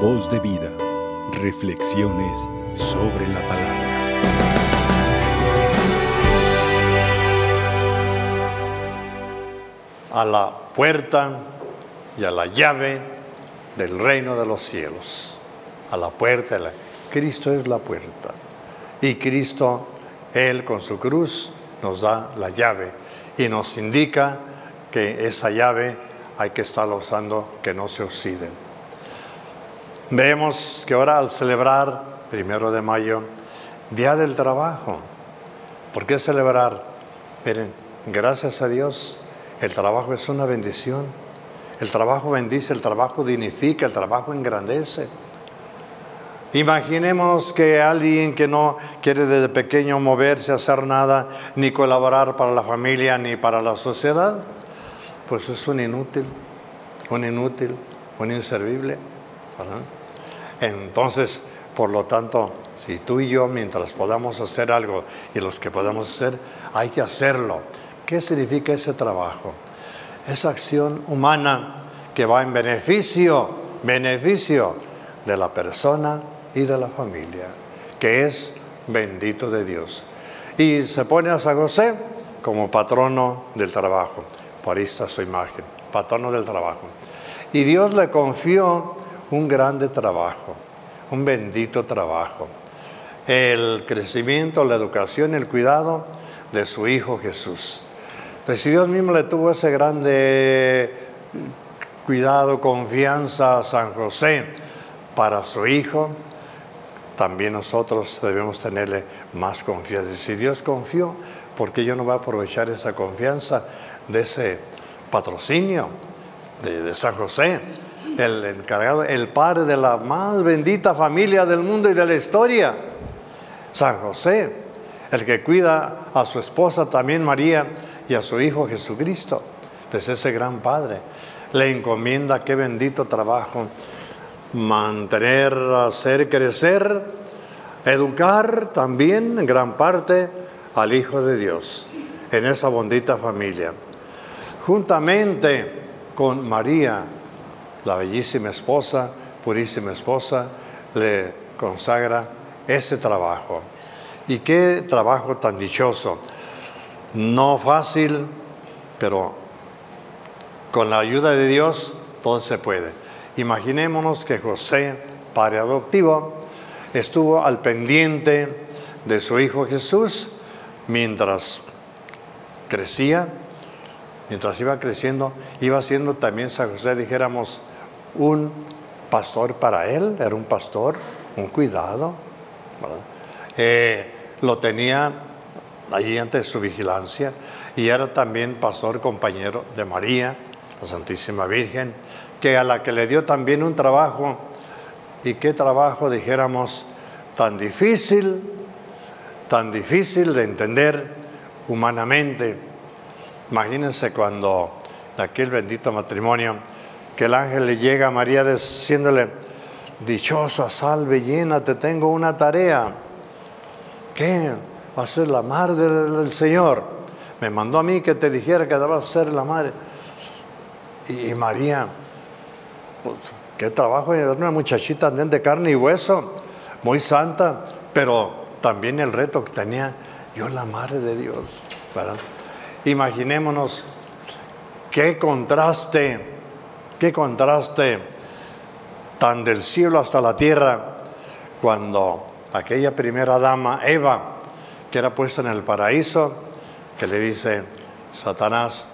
Voz de vida. Reflexiones sobre la palabra. A la puerta y a la llave del reino de los cielos. A la puerta. La... Cristo es la puerta. Y Cristo, Él con su cruz, nos da la llave y nos indica que esa llave hay que estarla usando que no se oxiden. Vemos que ahora al celebrar, primero de mayo, Día del Trabajo, ¿por qué celebrar? Miren, gracias a Dios, el trabajo es una bendición. El trabajo bendice, el trabajo dignifica, el trabajo engrandece. Imaginemos que alguien que no quiere desde pequeño moverse, hacer nada, ni colaborar para la familia, ni para la sociedad, pues es un inútil, un inútil, un inservible. Entonces, por lo tanto, si tú y yo, mientras podamos hacer algo y los que podamos hacer, hay que hacerlo. ¿Qué significa ese trabajo? Esa acción humana que va en beneficio, beneficio de la persona y de la familia, que es bendito de Dios. Y se pone a San como patrono del trabajo. Por está su imagen, patrono del trabajo. Y Dios le confió un grande trabajo, un bendito trabajo. El crecimiento, la educación, el cuidado de su Hijo Jesús. Entonces, si Dios mismo le tuvo ese grande cuidado, confianza a San José para su Hijo, también nosotros debemos tenerle más confianza. Y si Dios confió, ¿por qué yo no voy a aprovechar esa confianza de ese patrocinio de, San José? El encargado, el padre de la más bendita familia del mundo y de la historia, San José, el que cuida a su esposa también María y a su hijo Jesucristo. Entonces ese gran padre le encomienda qué bendito trabajo mantener, hacer crecer, educar también en gran parte al Hijo de Dios en esa bondita familia. Juntamente con María, la bellísima esposa, purísima esposa, le consagra ese trabajo. Y qué trabajo tan dichoso. No fácil, pero con la ayuda de Dios todo se puede. Imaginémonos que José, padre adoptivo, estuvo al pendiente de su hijo Jesús mientras crecía, mientras iba creciendo, iba siendo también San José, dijéramos, un pastor para él, era un pastor, un cuidado. Eh, lo tenía allí ante su vigilancia y era también pastor compañero de María, la Santísima Virgen que a la que le dio también un trabajo, y qué trabajo, dijéramos, tan difícil, tan difícil de entender humanamente. Imagínense cuando de aquel bendito matrimonio, que el ángel le llega a María diciéndole, dichosa, salve, llena, te tengo una tarea. ¿Qué? Va a ser la madre del, Señor. Me mandó a mí que te dijera que debas ser la madre. y María pues, qué trabajo, una muchachita de carne y hueso, muy santa, pero también el reto que tenía yo, la madre de Dios. Imaginémonos qué contraste, qué contraste tan del cielo hasta la tierra cuando aquella primera dama, Eva, que era puesta en el paraíso, que le dice, Satanás,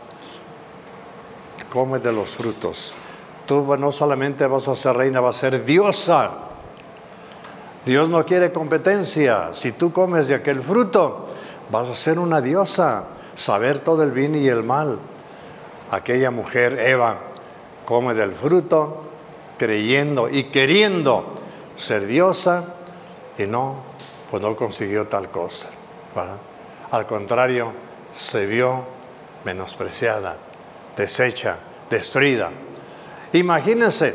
come de los frutos tú no solamente vas a ser reina, vas a ser diosa. Dios no quiere competencia. Si tú comes de aquel fruto, vas a ser una diosa, saber todo el bien y el mal. Aquella mujer, Eva, come del fruto, creyendo y queriendo ser diosa, y no, pues no consiguió tal cosa. Al contrario, se vio menospreciada, deshecha, destruida. Imagínense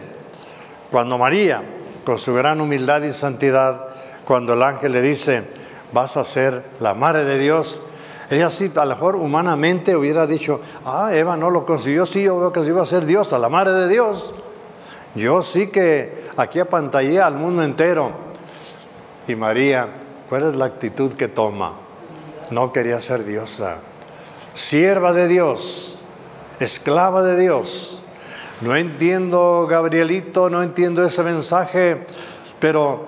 cuando María, con su gran humildad y santidad, cuando el ángel le dice, vas a ser la madre de Dios, ella sí, a lo mejor humanamente hubiera dicho, ah, Eva no lo consiguió, sí, yo veo que sí iba a ser Dios, la madre de Dios. Yo sí que aquí apantallé al mundo entero. Y María, ¿cuál es la actitud que toma? No quería ser diosa. Sierva de Dios, esclava de Dios. No entiendo, Gabrielito, no entiendo ese mensaje, pero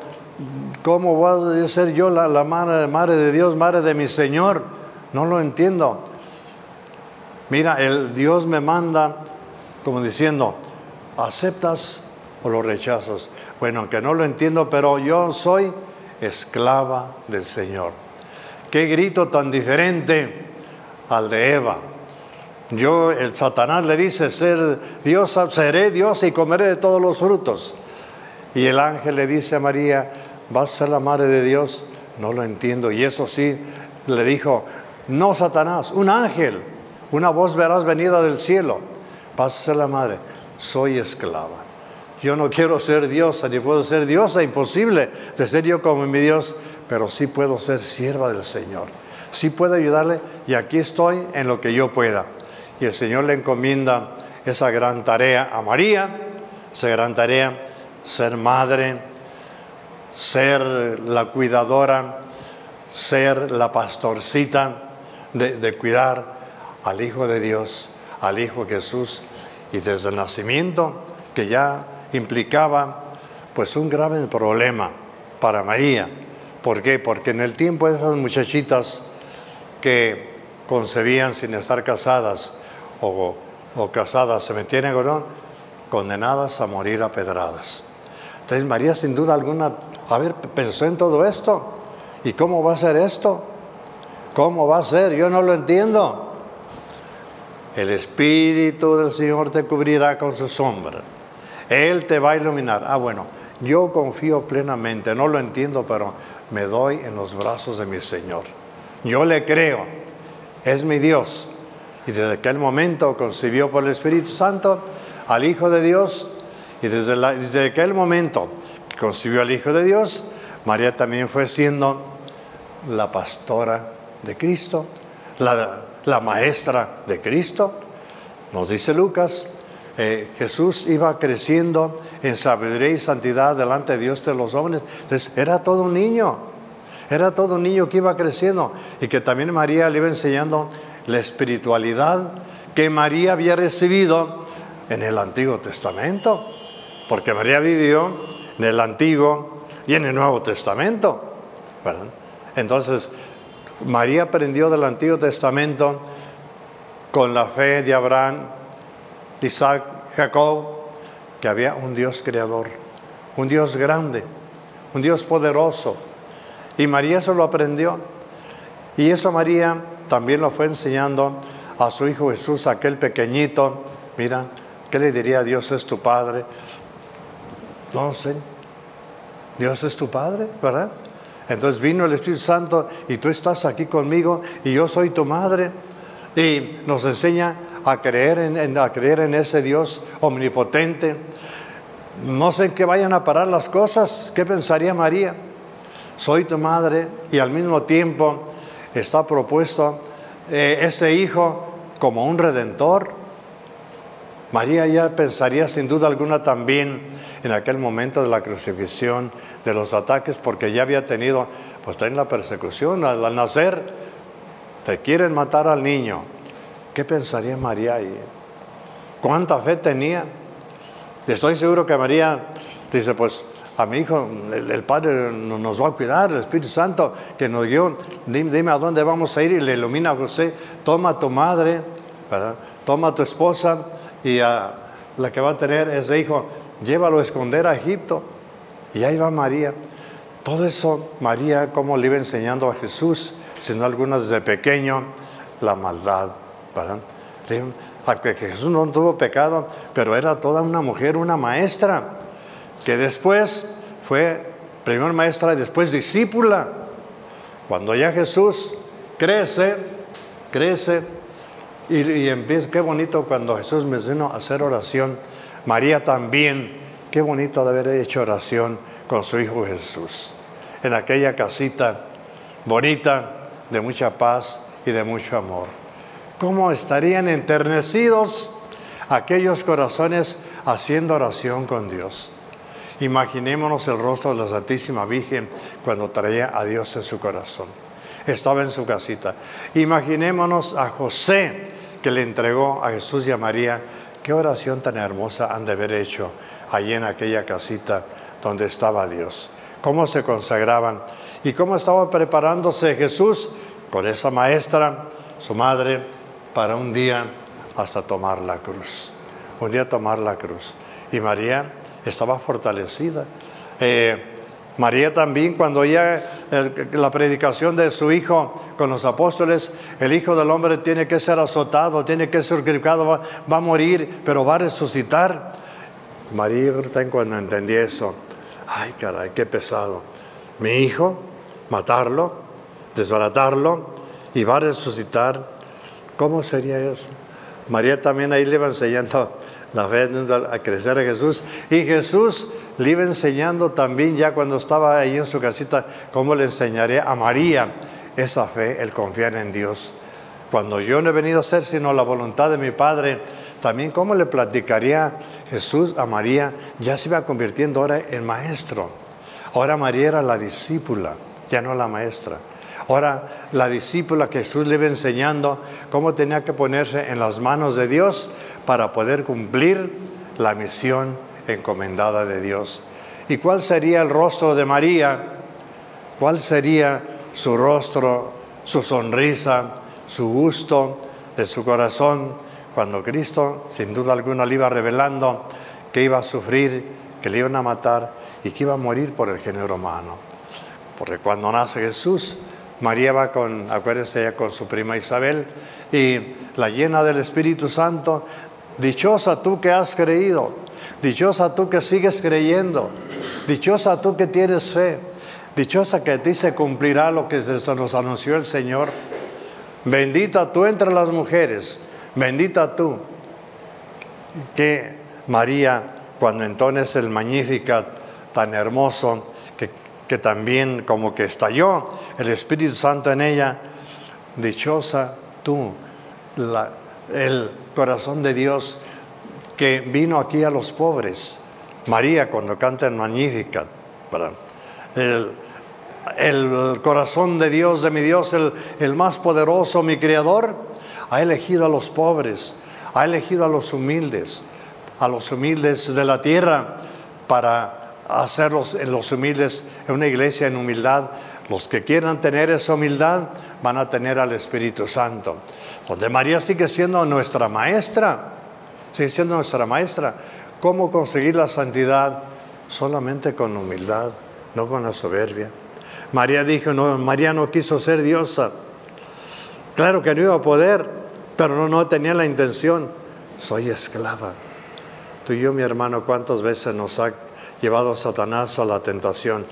¿cómo voy a ser yo la, madre de Dios, madre de mi Señor? No lo entiendo. Mira, el Dios me manda como diciendo, ¿aceptas o lo rechazas? Bueno, que no lo entiendo, pero yo soy esclava del Señor. Qué grito tan diferente al de Eva. Yo, el Satanás le dice, ser Dios, seré Dios y comeré de todos los frutos. Y el ángel le dice a María, ¿vas a ser la madre de Dios? No lo entiendo. Y eso sí, le dijo, no Satanás, un ángel, una voz verás venida del cielo. Ser la madre. Soy esclava. Yo no quiero ser diosa, ni puedo ser diosa, imposible de ser yo como mi Dios, pero sí puedo ser sierva del Señor. Sí puedo ayudarle y aquí estoy en lo que yo pueda y el Señor le encomienda esa gran tarea a María, esa gran tarea, ser madre, ser la cuidadora, ser la pastorcita de, cuidar al Hijo de Dios, al Hijo Jesús, y desde el nacimiento, que ya implicaba pues un grave problema para María. ¿Por qué? Porque en el tiempo de esas muchachitas que concebían sin estar casadas, o, casadas se metieron no, condenadas a morir a pedradas. Entonces María sin duda alguna, a ver, pensó en todo esto. ¿Y cómo va a ser esto? ¿Cómo va a ser? Yo no lo entiendo. El Espíritu del Señor te cubrirá con su sombra. Él te va a iluminar. Ah, bueno, yo confío plenamente, no lo entiendo, pero me doy en los brazos de mi Señor. Yo le creo, es mi Dios. Y desde aquel momento concibió por el Espíritu Santo al Hijo de Dios. Y desde, desde aquel momento concibió al Hijo de Dios, María también fue siendo la pastora de Cristo, la, la maestra de Cristo. Nos dice Lucas, eh, Jesús iba creciendo en sabiduría y santidad delante de Dios de los hombres. Entonces era todo un niño, era todo un niño que iba creciendo y que también María le iba enseñando la espiritualidad que María había recibido en el Antiguo Testamento, porque María vivió en el Antiguo y en el Nuevo Testamento. Entonces, María aprendió del Antiguo Testamento con la fe de Abraham, Isaac, Jacob, que había un Dios creador, un Dios grande, un Dios poderoso. Y María eso lo aprendió. Y eso María también lo fue enseñando a su hijo Jesús, aquel pequeñito. Mira, ¿qué le diría Dios es tu Padre? No sé. Dios es tu Padre, ¿verdad? Entonces vino el Espíritu Santo y tú estás aquí conmigo y yo soy tu madre. Y nos enseña a creer en, a creer en ese Dios omnipotente. No sé en qué vayan a parar las cosas. ¿Qué pensaría María? Soy tu madre y al mismo tiempo está propuesto eh, ese hijo como un redentor. María ya pensaría sin duda alguna también en aquel momento de la crucifixión, de los ataques, porque ya había tenido, pues está en la persecución al, nacer, te quieren matar al niño. ¿Qué pensaría María ahí? ¿Cuánta fe tenía? Estoy seguro que María dice, pues a mi hijo, el, Padre nos va a cuidar, el Espíritu Santo que nos dio, dime, a dónde vamos a ir y le ilumina a José, toma a tu madre, toma a tu esposa y a la que va a tener ese hijo, llévalo a esconder a Egipto. Y ahí va María. Todo eso, María, como le iba enseñando a Jesús, siendo algunas desde pequeño, la maldad. ¿verdad? Aunque Jesús no tuvo pecado, pero era toda una mujer, una maestra que después fue primero maestra y después discípula. Cuando ya Jesús crece, crece y, empieza, qué bonito cuando Jesús me vino a hacer oración. María también, qué bonito de haber hecho oración con su Hijo Jesús. En aquella casita bonita, de mucha paz y de mucho amor. ¿Cómo estarían enternecidos aquellos corazones haciendo oración con Dios. Imaginémonos el rostro de la Santísima Virgen cuando traía a Dios en su corazón. Estaba en su casita. Imaginémonos a José que le entregó a Jesús y a María. Qué oración tan hermosa han de haber hecho allí en aquella casita donde estaba Dios. Cómo se consagraban y cómo estaba preparándose Jesús con esa maestra, su madre, para un día hasta tomar la cruz. Un día tomar la cruz. Y María estaba fortalecida. Eh, María también, cuando oía la predicación de su hijo con los apóstoles, el Hijo del Hombre tiene que ser azotado, tiene que ser criticado, va, a morir, pero va a resucitar. María cuando entendí eso, ay caray, qué pesado. Mi hijo, matarlo, desbaratarlo y va a resucitar. ¿Cómo sería eso? María también ahí le va enseñando la fe a crecer a Jesús. Y Jesús le iba enseñando también ya cuando estaba ahí en su casita, cómo le enseñaré a María esa fe, el confiar en Dios. Cuando yo no he venido a ser sino la voluntad de mi Padre, también cómo le platicaría Jesús a María, ya se iba convirtiendo ahora en maestro. Ahora María era la discípula, ya no la maestra. Ahora la discípula que Jesús le iba enseñando cómo tenía que ponerse en las manos de Dios para poder cumplir la misión encomendada de Dios. ¿Y cuál sería el rostro de María? ¿Cuál sería su rostro, su sonrisa, su gusto de su corazón cuando Cristo, sin duda alguna, le iba revelando que iba a sufrir, que le iban a matar y que iba a morir por el género humano? Porque cuando nace Jesús, María va con, acuérdense ya con su prima Isabel, y la llena del Espíritu Santo, Dichosa tú que has creído, dichosa tú que sigues creyendo, dichosa tú que tienes fe, dichosa que ti se cumplirá lo que nos anunció el Señor. Bendita tú entre las mujeres, bendita tú. Que María, cuando entones el Magnificat tan hermoso, que, que también como que estalló el Espíritu Santo en ella, dichosa tú, el corazón de Dios que vino aquí a los pobres. María cuando canta en Magnífica, el, el, corazón de Dios, de mi Dios, el, el más poderoso, mi Creador, ha elegido a los pobres, ha elegido a los humildes, a los humildes de la tierra para hacerlos en los humildes en una iglesia en humildad. Los que quieran tener esa humildad van a tener al Espíritu Santo donde María sigue siendo nuestra maestra, sigue siendo nuestra maestra. ¿Cómo conseguir la santidad? Solamente con humildad, no con la soberbia. María dijo, no, María no quiso ser diosa. Claro que no iba a poder, pero no, no tenía la intención. Soy esclava. Tú y yo, mi hermano, ¿cuántas veces nos ha llevado Satanás a la tentación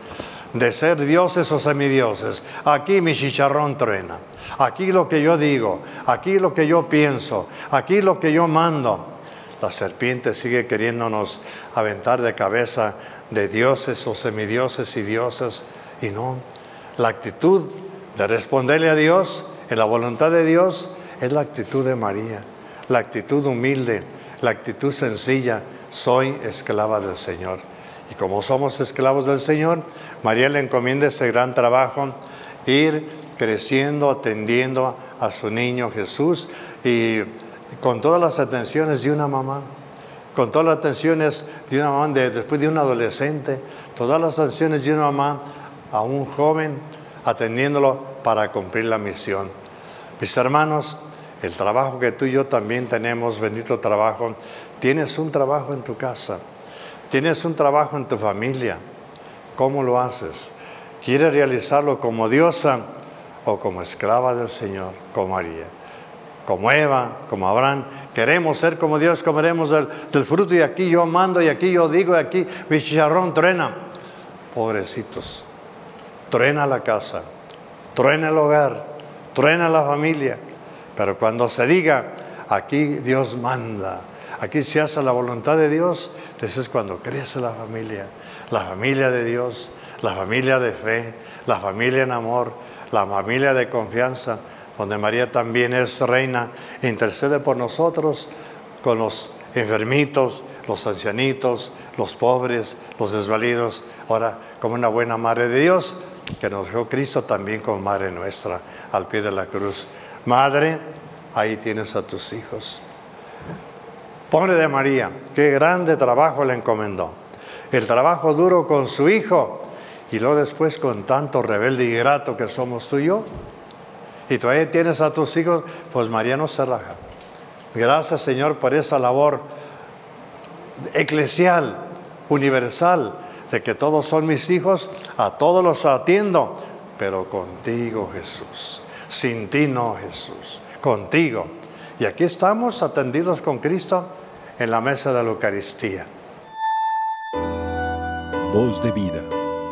de ser dioses o semidioses? Aquí mi chicharrón truena aquí lo que yo digo, aquí lo que yo pienso, aquí lo que yo mando. La serpiente sigue queriéndonos aventar de cabeza de dioses o semidioses y diosas y no. La actitud de responderle a Dios en la voluntad de Dios es la actitud de María, la actitud humilde, la actitud sencilla. Soy esclava del Señor. Y como somos esclavos del Señor, María le encomienda ese gran trabajo, ir creciendo, atendiendo a su niño Jesús y con todas las atenciones de una mamá, con todas las atenciones de una mamá después de un adolescente, todas las atenciones de una mamá a un joven, atendiéndolo para cumplir la misión. Mis hermanos, el trabajo que tú y yo también tenemos, bendito trabajo, tienes un trabajo en tu casa, tienes un trabajo en tu familia. ¿Cómo lo haces? ¿Quieres realizarlo como diosa? O como esclava del Señor, como María. Como Eva, como Abraham, queremos ser como Dios, comeremos del, fruto y aquí yo mando y aquí yo digo y aquí mi chicharrón truena. Pobrecitos, truena la casa, truena el hogar, truena la familia. Pero cuando se diga, aquí Dios manda, aquí se hace la voluntad de Dios, entonces es cuando crece la familia, la familia de Dios, la familia de fe, la familia en amor, la familia de confianza, donde María también es reina, intercede por nosotros con los enfermitos, los ancianitos, los pobres, los desvalidos. Ahora, como una buena madre de Dios, que nos dejó Cristo también como madre nuestra al pie de la cruz. Madre, ahí tienes a tus hijos. Pobre de María, qué grande trabajo le encomendó. El trabajo duro con su hijo y luego después con tanto rebelde y grato que somos tú y yo. Y todavía tienes a tus hijos, pues María no se raja. Gracias Señor por esa labor eclesial, universal, de que todos son mis hijos, a todos los atiendo, pero contigo Jesús. Sin ti no Jesús, contigo. Y aquí estamos atendidos con Cristo en la mesa de la Eucaristía. Voz de vida,